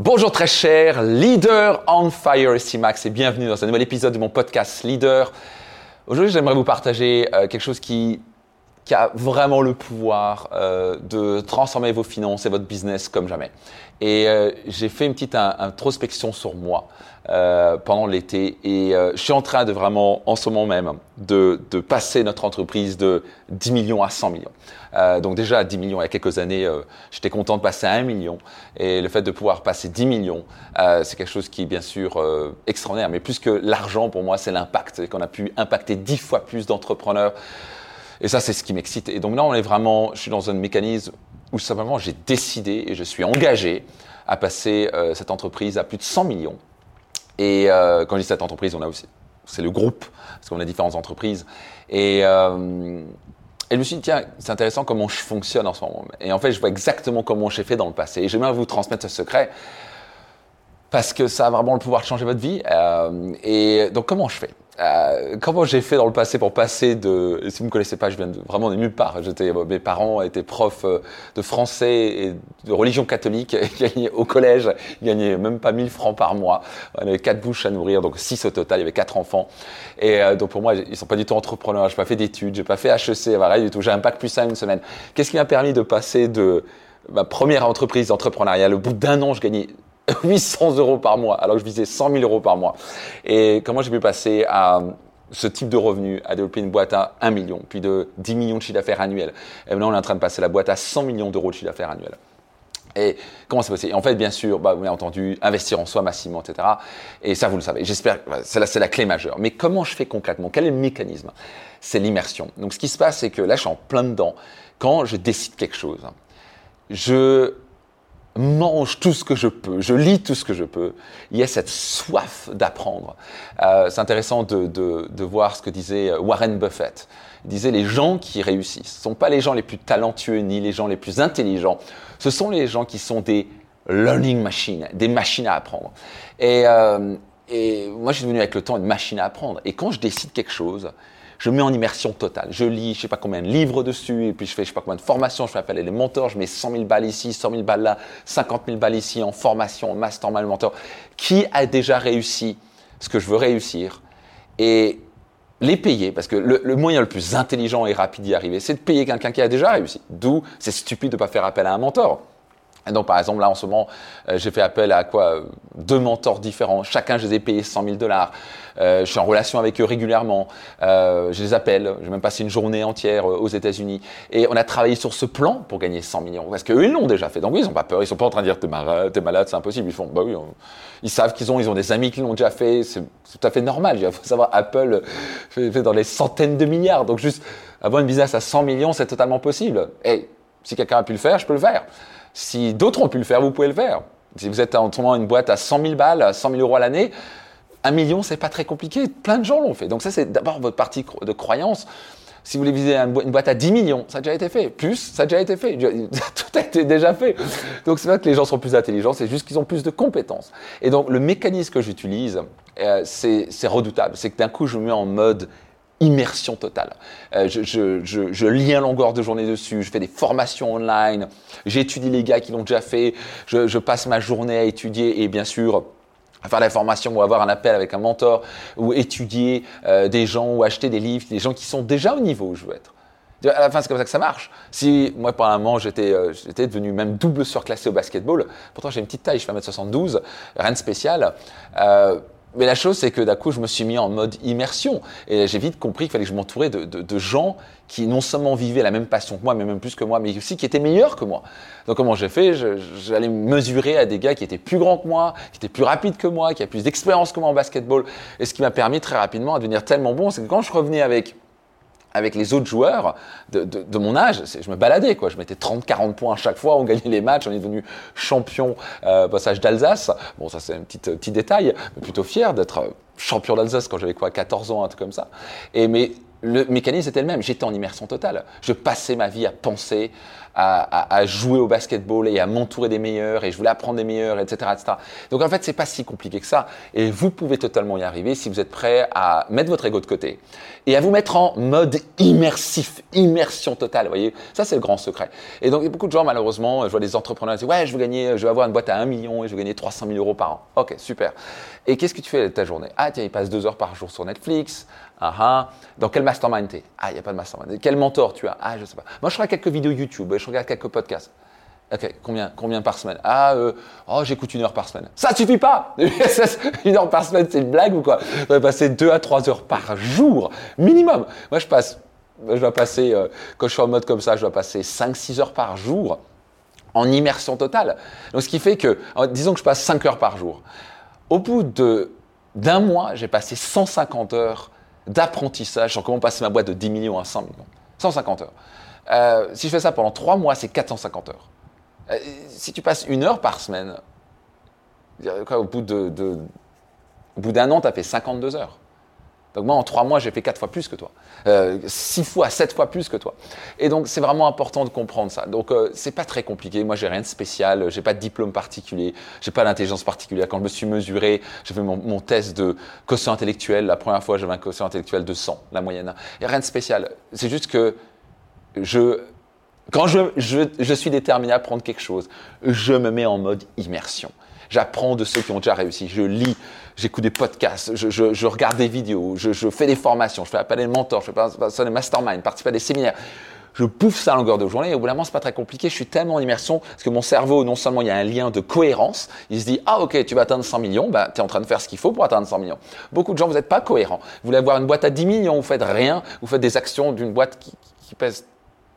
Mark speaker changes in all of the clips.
Speaker 1: Bonjour très cher leader on fire ici Max et bienvenue dans un nouvel épisode de mon podcast Leader. Aujourd'hui j'aimerais vous partager euh, quelque chose qui, qui, a vraiment le pouvoir euh, de transformer vos finances et votre business comme jamais. Et euh, j'ai fait une petite introspection sur moi euh, pendant l'été et je suis en train de vraiment, en ce moment même, de, passer notre entreprise de 10 millions à 100 millions. Donc déjà à 10 millions il y a quelques années, j'étais content de passer à 1 million et le fait de pouvoir passer 10 millions, c'est quelque chose qui est bien sûr extraordinaire. Mais plus que l'argent pour moi, c'est l'impact, qu'on a pu impacter 10 fois plus d'entrepreneurs. Et ça, c'est ce qui m'excite. Et donc là, on est vraiment, je suis dans un mécanisme où simplement j'ai décidé et je suis engagé à passer cette entreprise à plus de 100 millions et euh, quand je dis cette entreprise, on a aussi, c'est le groupe, parce qu'on a différentes entreprises. Et, euh, et je me suis dit, tiens, c'est intéressant comment je fonctionne en ce moment. Et en fait, je vois exactement comment j'ai fait dans le passé. Et j'aimerais vous transmettre ce secret parce que ça a vraiment le pouvoir de changer votre vie. Euh, et donc, comment je fais? Euh, comment j'ai fait dans le passé pour passer de, si vous me connaissez pas, je viens vraiment de nulle part. J'étais, mes parents étaient profs euh, de français et de religion catholique. Ils au collège, ils gagnaient même pas 1000 francs par mois. On avait quatre bouches à nourrir, donc six au total. Il y avait quatre enfants. Et euh, donc pour moi, ils sont pas du tout entrepreneurs. J'ai pas fait d'études, j'ai pas fait HEC, voilà, du tout. J'ai un bac plus ça une semaine. Qu'est-ce qui m'a permis de passer de ma première entreprise entrepreneuriale au bout d'un an, je gagnais 800 euros par mois, alors que je visais 100 000 euros par mois. Et comment j'ai pu passer à ce type de revenu, à développer une boîte à 1 million, puis de 10 millions de chiffre d'affaires annuel. Et maintenant, on est en train de passer la boîte à 100 millions d'euros de chiffre d'affaires annuel. Et comment c'est possible? En fait, bien sûr, bah, vous entendu, investir en soi massivement, etc. Et ça, vous le savez. J'espère, c'est la, c'est la clé majeure. Mais comment je fais concrètement? Quel est le mécanisme? C'est l'immersion. Donc, ce qui se passe, c'est que là, je suis en plein dedans. Quand je décide quelque chose, je mange tout ce que je peux, je lis tout ce que je peux. Il y a cette soif d'apprendre. Euh, c'est intéressant de, de, voir ce que disait Warren Buffett. Il disait les gens qui réussissent ne sont pas les gens les plus talentueux ni les gens les plus intelligents. Ce sont les gens qui sont des learning machines, des machines à apprendre. Et, euh, et moi, je suis devenu avec le temps une machine à apprendre. Et quand je décide quelque chose, je mets en immersion totale. Je lis, je sais pas combien de livres dessus, et puis je fais, je sais pas combien de formations, je fais appel à des mentors, je mets 100 000 balles ici, 100 000 balles là, 50 000 balles ici en formation, en mastermind, mentor. Qui a déjà réussi ce que je veux réussir? Et les payer, parce que le, le moyen le plus intelligent et rapide d'y arriver, c'est de payer quelqu'un qui a déjà réussi. D'où c'est stupide de pas faire appel à un mentor. Donc, par exemple, là, en ce moment, euh, j'ai fait appel à quoi Deux mentors différents. Chacun, je les ai payés 100 000 dollars. Euh, je suis en relation avec eux régulièrement. Euh, je les appelle. J'ai même passé une journée entière euh, aux États-Unis. Et on a travaillé sur ce plan pour gagner 100 millions. Parce qu'eux, ils l'ont déjà fait. Donc, oui, ils n'ont pas peur. Ils sont pas en train de dire, t'es malade, t'es malade, c'est impossible. Ils font, bah oui. Ils savent qu'ils ont, ils ont des amis qui l'ont déjà fait. C'est tout à fait normal. Il faut savoir, Apple fait, fait dans les centaines de milliards. Donc, juste avoir une business à 100 millions, c'est totalement possible. Et si quelqu'un a pu le faire, je peux le faire. Si d'autres ont pu le faire, vous pouvez le faire. Si vous êtes en tournant une boîte à 100 000 balles, 100 000 euros à l'année, un million, c'est pas très compliqué. Plein de gens l'ont fait. Donc ça, c'est d'abord votre partie de croyance. Si vous voulez viser une boîte à 10 millions, ça a déjà été fait. Plus, ça a déjà été fait. Tout a été déjà fait. Donc c'est pas que les gens sont plus intelligents, c'est juste qu'ils ont plus de compétences. Et donc le mécanisme que j'utilise, euh, c'est redoutable. C'est que d'un coup, je me mets en mode immersion totale. Euh, je, je, je, je, lis un longueur de journée dessus, je fais des formations online, j'étudie les gars qui l'ont déjà fait, je, passe ma journée à étudier et bien sûr à faire des formations ou avoir un appel avec un mentor ou étudier euh, des gens ou acheter des livres, des gens qui sont déjà au niveau où je veux être. À la fin, c'est comme ça que ça marche. Si moi, pendant un moment, j'étais, euh, devenu même double surclassé au basketball, pourtant j'ai une petite taille, je fais 1m72, rien de spécial. Euh, mais la chose, c'est que d'un coup, je me suis mis en mode immersion. Et j'ai vite compris qu'il fallait que je m'entourais de, gens qui non seulement vivaient la même passion que moi, mais même plus que moi, mais aussi qui étaient meilleurs que moi. Donc comment j'ai fait? J'allais mesurer à des gars qui étaient plus grands que moi, qui étaient plus rapides que moi, qui avaient plus d'expérience que moi en basketball. Et ce qui m'a permis très rapidement à devenir tellement bon, c'est que quand je revenais avec avec les autres joueurs de, de, mon âge, je me baladais quoi. Je mettais 30-40 points à chaque fois, on gagnait les matchs, on est devenu champion euh, passage d'Alsace. Bon, ça c'est un petit, petit détail, mais plutôt fier d'être champion d'Alsace quand j'avais quoi 14 ans, un truc comme ça. Et mais le mécanisme était le même. J'étais en immersion totale. Je passais ma vie à penser, à, jouer au basketball et à m'entourer des meilleurs et je voulais apprendre des meilleurs, etc., etc. Donc en fait, c'est pas si compliqué que ça. Et vous pouvez totalement y arriver si vous êtes prêt à mettre votre ego de côté et à vous mettre en mode immersif, immersion totale. Vous voyez, ça c'est le grand secret. Et donc beaucoup de gens, malheureusement, je vois des entrepreneurs qui disent ouais, je veux gagner, je veux avoir une boîte à 1 million et je veux gagner 300 000 euros par an. Ok, super. Et qu'est-ce que tu fais de ta journée? Ah tiens, il passe deux heures par jour sur Netflix. Ah, ah. Dans quel mastermind t'es? Ah, il n'y a pas de mastermind. Quel mentor tu as? Ah, je sais pas. Moi, je regarde quelques vidéos YouTube, regarde quelques podcasts. Ok, combien, combien par semaine? Ah, euh, oh, j'écoute une heure par semaine. Ça suffit pas Une heure par semaine, c'est une blague ou quoi? Je dois passer deux à trois heures par jour, minimum. Moi, je passe, je dois passer, euh, quand je suis en mode comme ça, je dois passer 5-6 heures par jour en immersion totale. Donc, ce qui fait que, disons que je passe 5 heures par jour. Au bout d'un mois, j'ai passé 150 heures d'apprentissage sur comment passer ma boîte de 10 millions à 100 millions. 150 heures. Euh, si je fais ça pendant 3 mois, c'est 450 heures. Euh, si tu passes une heure par semaine, au bout d'un an, tu as fait 52 heures. Donc moi, en trois mois, j'ai fait quatre fois plus que toi. Euh, fois, sept fois plus que toi. Et donc, c'est vraiment important de comprendre ça. Donc, euh, c'est pas très compliqué. Moi, j'ai rien de spécial. J'ai pas de diplôme particulier. J'ai pas d'intelligence particulière. Quand je me suis mesuré, j'ai fait mon, test de quotient intellectuel. La première fois, j'avais un quotient intellectuel de 100, la moyenne. Il a rien de spécial. C'est juste que je, quand je, je, je suis déterminé à prendre quelque chose, je me mets en mode immersion. J'apprends de ceux qui ont déjà réussi. Je lis, j'écoute des podcasts, je, regarde des vidéos, je, fais des formations, je fais appel à des mentors, je fais des masterminds, participe à des séminaires. Je bouffe ça à longueur de journée et au bout d'un moment, c'est pas très compliqué. Je suis tellement en immersion parce que mon cerveau, non seulement il y a un lien de cohérence, il se dit Ah, ok, tu vas atteindre 100 millions, bah, tu es en train de faire ce qu'il faut pour atteindre 100 millions. Beaucoup de gens, vous n'êtes pas cohérents. Vous voulez avoir une boîte à 10 millions, vous faites rien, vous faites des actions d'une boîte qui pèse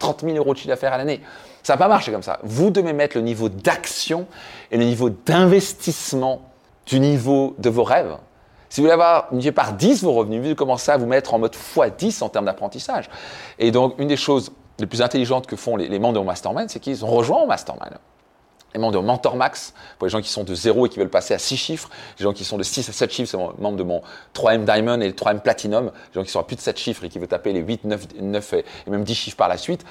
Speaker 1: 30 000 euros de chiffre d'affaires à l'année. Ça va pas marcher comme ça. Vous devez mettre le niveau d'action et le niveau d'investissement du niveau de vos rêves. Si vous voulez avoir multiplié par 10 vos revenus, vous commencez à vous mettre en mode x10 en termes d'apprentissage. Et donc, une des choses les plus intelligentes que font les, membres de mon mastermind, c'est qu'ils ont rejoint mon mastermind. Les membres de Mentor Max, pour les gens qui sont de 0 et qui veulent passer à 6 chiffres, les gens qui sont de 6 à 7 chiffres, c'est membres de mon 3M Diamond et le 3M Platinum, les gens qui sont à plus de 7 chiffres et qui veulent taper les 8, 9, 9 et même 10 chiffres par la suite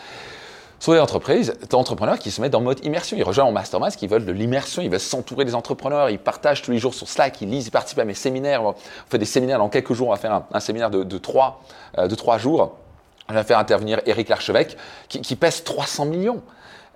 Speaker 1: sont des entreprises, des entrepreneurs qui se mettent en mode immersion. Ils rejoignent mon mastermind, qui veulent de l'immersion, ils veulent s'entourer des entrepreneurs, ils partagent tous les jours sur Slack, ils lisent, ils participent à mes séminaires. On fait des séminaires dans quelques jours, on va faire un, séminaire de, de, trois, euh, de jours. Je vais faire intervenir Eric Larchevêque, qui, qui pèse 300 millions.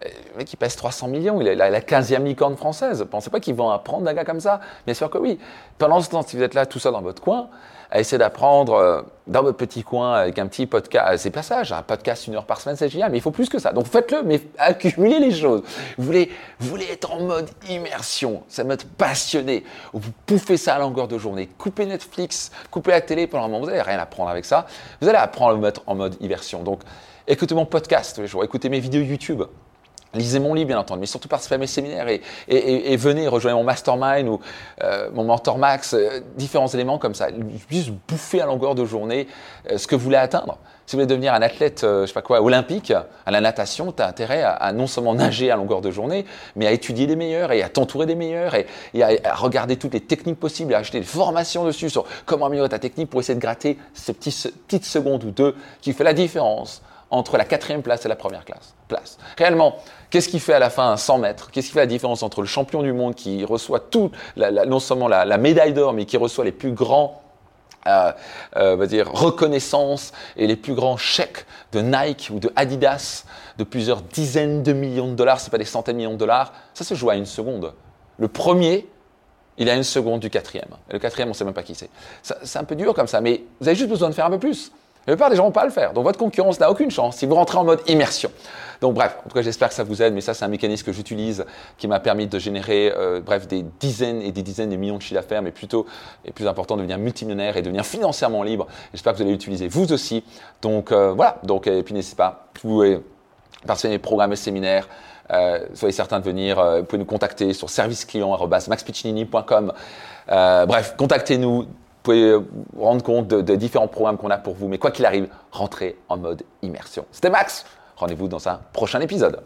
Speaker 1: Euh, le mec, il pèse 300 millions, il est la, la 15e licorne française. Pensez pas qu'ils vont apprendre d'un gars comme ça Bien sûr que oui. Pendant ce temps, si vous êtes là tout seul dans votre coin, à essayer d'apprendre euh, dans votre petit coin avec un petit podcast. Euh, c'est pas ça, un podcast une heure par semaine, c'est génial, mais il faut plus que ça. Donc faites-le, mais accumulez les choses. Vous voulez, vous voulez être en mode immersion, ça mode passionné. Vous pouffez ça à longueur de journée. Coupez Netflix, coupez la télé pendant un moment, vous n'allez rien apprendre avec ça. Vous allez apprendre à vous mettre en mode immersion. Donc écoutez mon podcast tous les jours, écoutez mes vidéos YouTube. Lisez mon livre, bien entendu, mais surtout participez à mes séminaires et, et, venez rejoindre mon mastermind ou euh, mon mentor max, euh, différents éléments comme ça. Juste bouffer à longueur de journée euh, ce que vous voulez atteindre. Si vous voulez devenir un athlète, je sais pas quoi, olympique, à la natation, tu as intérêt à, non seulement nager à longueur de journée, mais à étudier des meilleurs et à t'entourer des meilleurs et, à, regarder toutes les techniques possibles, à acheter des formations dessus sur comment améliorer ta technique pour essayer de gratter ces petites secondes ou deux qui fait la différence entre la quatrième place et la première classe, place. Réellement, qu'est-ce qui fait à la fin 100 mètres? Qu'est-ce qui fait la différence entre le champion du monde qui reçoit tout, non seulement la, médaille d'or, mais qui reçoit les plus grands euh, euh, dire, reconnaissances et les plus grands chèques de Nike ou de Adidas de plusieurs dizaines de millions de dollars, ce pas des centaines de millions de dollars, ça se joue à une seconde. Le premier, il a une seconde du quatrième. Et le quatrième, on sait même pas qui c'est. C'est un peu dur comme ça, mais vous avez juste besoin de faire un peu plus. La plupart des gens vont pas le faire. Donc votre concurrence n'a aucune chance si vous rentrez en mode immersion. Donc bref, en tout cas j'espère que ça vous aide, mais ça c'est un mécanisme que j'utilise qui m'a permis de générer euh, bref des dizaines et des dizaines de millions de chiffres d'affaires, mais plutôt et plus important de devenir multimillionnaire et devenir financièrement libre. J'espère que vous allez l'utiliser vous aussi. Donc euh, voilà. Donc et puis n'hésitez pas, vous pouvez participer à mes programmes et séminaires. Euh, soyez certains de venir. vous pouvez nous contacter sur serviceclient.maxpiccinini.com. bref, contactez-nous pouvez vous rendre compte de, différents programmes qu'on a pour vous. Mais quoi qu'il arrive, rentrez en mode immersion. C'était Max. Rendez-vous dans un prochain épisode.